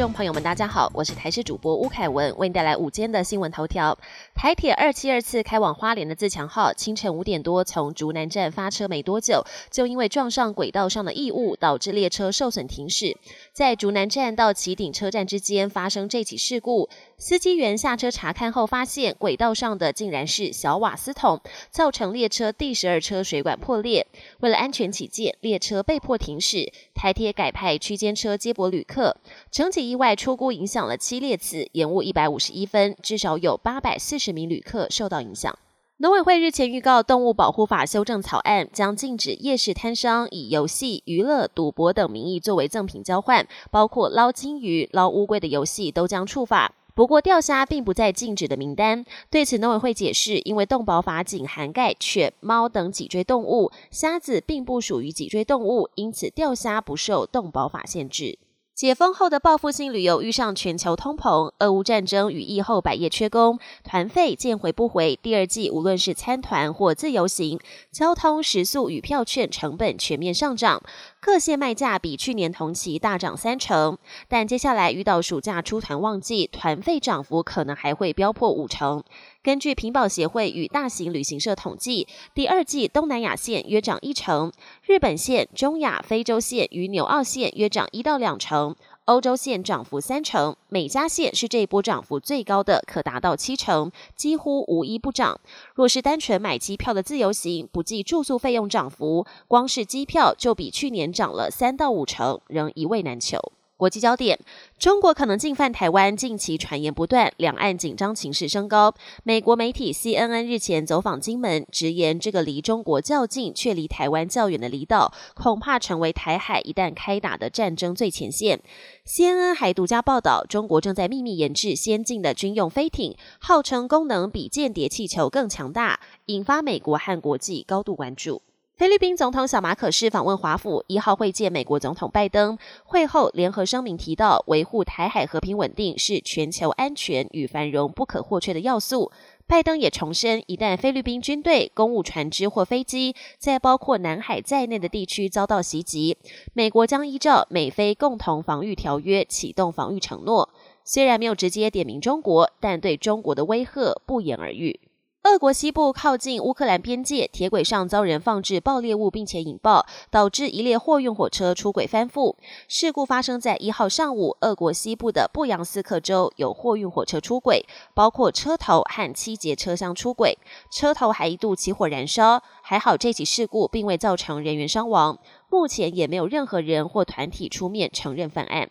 众朋友们，大家好，我是台视主播吴凯文，为您带来午间的新闻头条。台铁二七二次开往花莲的自强号，清晨五点多从竹南站发车没多久，就因为撞上轨道上的异物，导致列车受损停驶。在竹南站到旗顶车站之间发生这起事故，司机员下车查看后，发现轨道上的竟然是小瓦斯桶，造成列车第十二车水管破裂。为了安全起见，列车被迫停驶，台铁改派区间车接驳旅客。整起意外出估影响了七列次，延误一百五十一分，至少有八百四十名旅客受到影响。农委会日前预告，动物保护法修正草案将禁止夜市摊商以游戏、娱乐、赌博等名义作为赠品交换，包括捞金鱼、捞乌龟的游戏都将处罚。不过，钓虾并不在禁止的名单。对此，农委会解释，因为动保法仅涵盖犬、猫等脊椎动物，虾子并不属于脊椎动物，因此钓虾不受动保法限制。解封后的报复性旅游遇上全球通膨、俄乌战争与疫后百业缺工，团费见回不回。第二季无论是参团或自由行，交通、食宿与票券成本全面上涨，各线卖价比去年同期大涨三成。但接下来遇到暑假出团旺季，团费涨幅可能还会飙破五成。根据平保协会与大型旅行社统计，第二季东南亚线约涨一成，日本线、中亚、非洲线与纽澳线约涨一到两成，欧洲线涨幅三成，美加线是这一波涨幅最高的，可达到七成，几乎无一不涨。若是单纯买机票的自由行，不计住宿费用涨幅，光是机票就比去年涨了三到五成，仍一位难求。国际焦点：中国可能进犯台湾，近期传言不断，两岸紧张情势升高。美国媒体 CNN 日前走访金门，直言这个离中国较近却离台湾较远的离岛，恐怕成为台海一旦开打的战争最前线。CNN 还独家报道，中国正在秘密研制先进的军用飞艇，号称功能比间谍气球更强大，引发美国和国际高度关注。菲律宾总统小马可是访问华府，一号会见美国总统拜登。会后联合声明提到，维护台海和平稳定是全球安全与繁荣不可或缺的要素。拜登也重申，一旦菲律宾军队、公务船只或飞机在包括南海在内的地区遭到袭击，美国将依照美菲共同防御条约启动防御承诺。虽然没有直接点名中国，但对中国的威吓不言而喻。俄国西部靠近乌克兰边界，铁轨上遭人放置爆裂物，并且引爆，导致一列货运火车出轨翻覆。事故发生在一号上午，俄国西部的布扬斯克州有货运火车出轨，包括车头和七节车厢出轨，车头还一度起火燃烧。还好这起事故并未造成人员伤亡，目前也没有任何人或团体出面承认犯案。